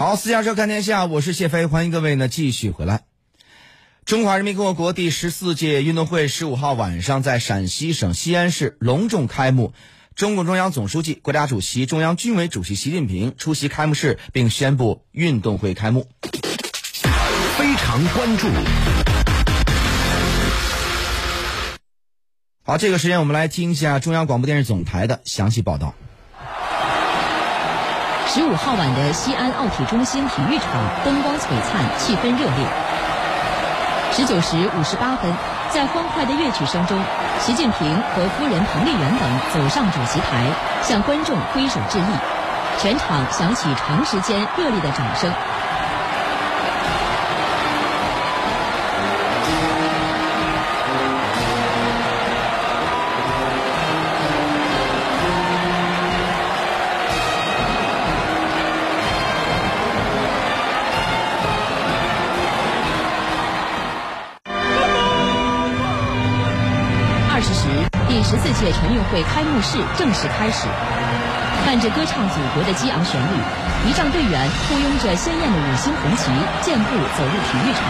好，私家车看天下，我是谢飞，欢迎各位呢继续回来。中华人民共和国第十四届运动会十五号晚上在陕西省西安市隆重开幕，中共中央总书记、国家主席、中央军委主席习近平出席开幕式，并宣布运动会开幕。非常关注。好，这个时间我们来听一下中央广播电视总台的详细报道。十五号晚的西安奥体中心体育场灯光璀璨，气氛热烈。十九时五十八分，在欢快的乐曲声中，习近平和夫人彭丽媛等走上主席台，向观众挥手致意，全场响起长时间热烈的掌声。届全运会开幕式正式开始。伴着歌唱祖国的激昂旋律，仪仗队员簇拥着鲜艳的五星红旗，健步走入体育场。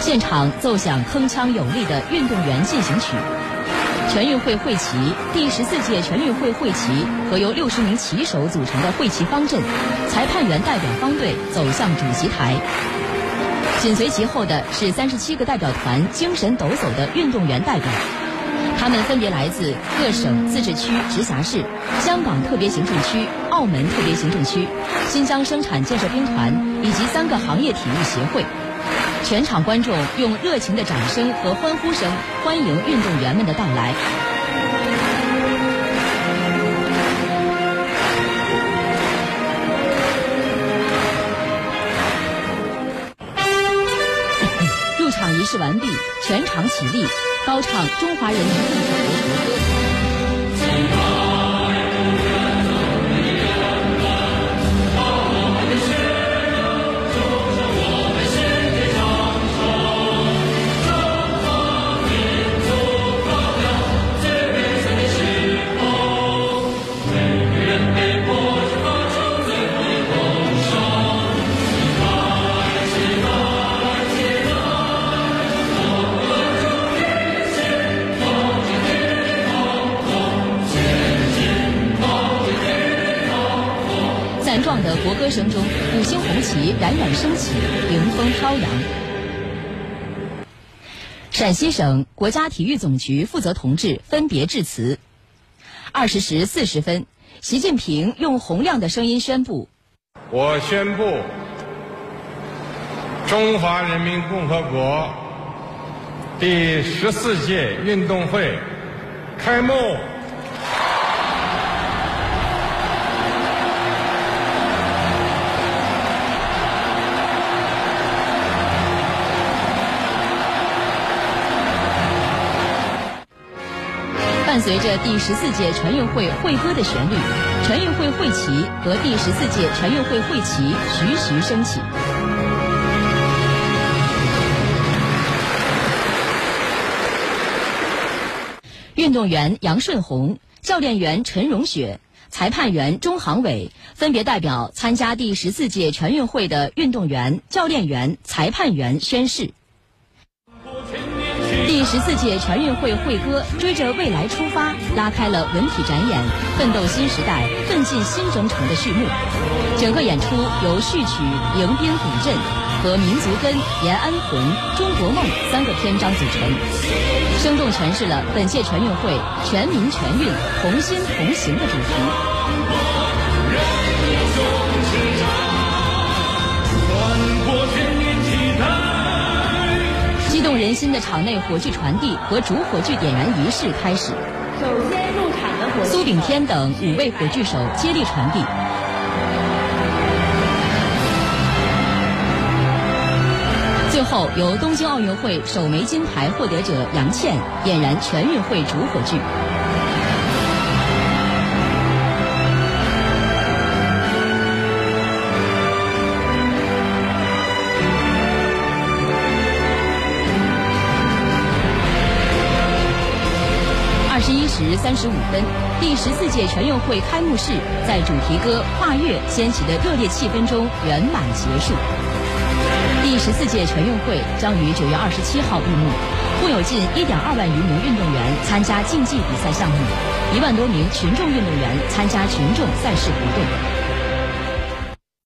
现场奏响铿锵有力的运动员进行曲。全运会会旗，第十四届全运会会旗和由六十名旗手组成的会旗方阵，裁判员代表方队走向主席台。紧随其后的是三十七个代表团精神抖擞的运动员代表，他们分别来自各省、自治区、直辖市、香港特别行政区、澳门特别行政区、新疆生产建设兵团以及三个行业体育协会。全场观众用热情的掌声和欢呼声欢迎运动员们的到来。完毕，全场起立，高唱中华人民共和国国歌。的国歌声中，五星红旗冉冉升起，迎风飘扬。陕西省国家体育总局负责同志分别致辞。二十时四十分，习近平用洪亮的声音宣布：“我宣布，中华人民共和国第十四届运动会开幕。”随着第十四届全运会会歌的旋律，全运会会旗和第十四届全运会会旗徐徐升起。运动员杨顺红、教练员陈荣雪、裁判员钟航伟分别代表参加第十四届全运会的运动员、教练员、裁判员宣誓。第十四届全运会会歌《追着未来出发》拉开了文体展演“奋斗新时代，奋进新征程”的序幕。整个演出由序曲《迎宾古镇》和《民族根》《延安魂》《中国梦》三个篇章组成，生动诠释了本届全运会“全民全运，同心同行”的主题。心的场内火炬传递和主火炬点燃仪式开始。首先入场的火炬，苏炳添等五位火炬手接力传递。最后，由东京奥运会首枚金牌获得者杨倩点燃全运会主火炬。时三十五分，第十四届全运会开幕式在主题歌《跨越》掀起的热烈气氛中圆满结束。第十四届全运会将于九月二十七号闭幕，共有近一点二万余名运动员参加竞技比赛项目，一万多名群众运动员参加群众赛事活动。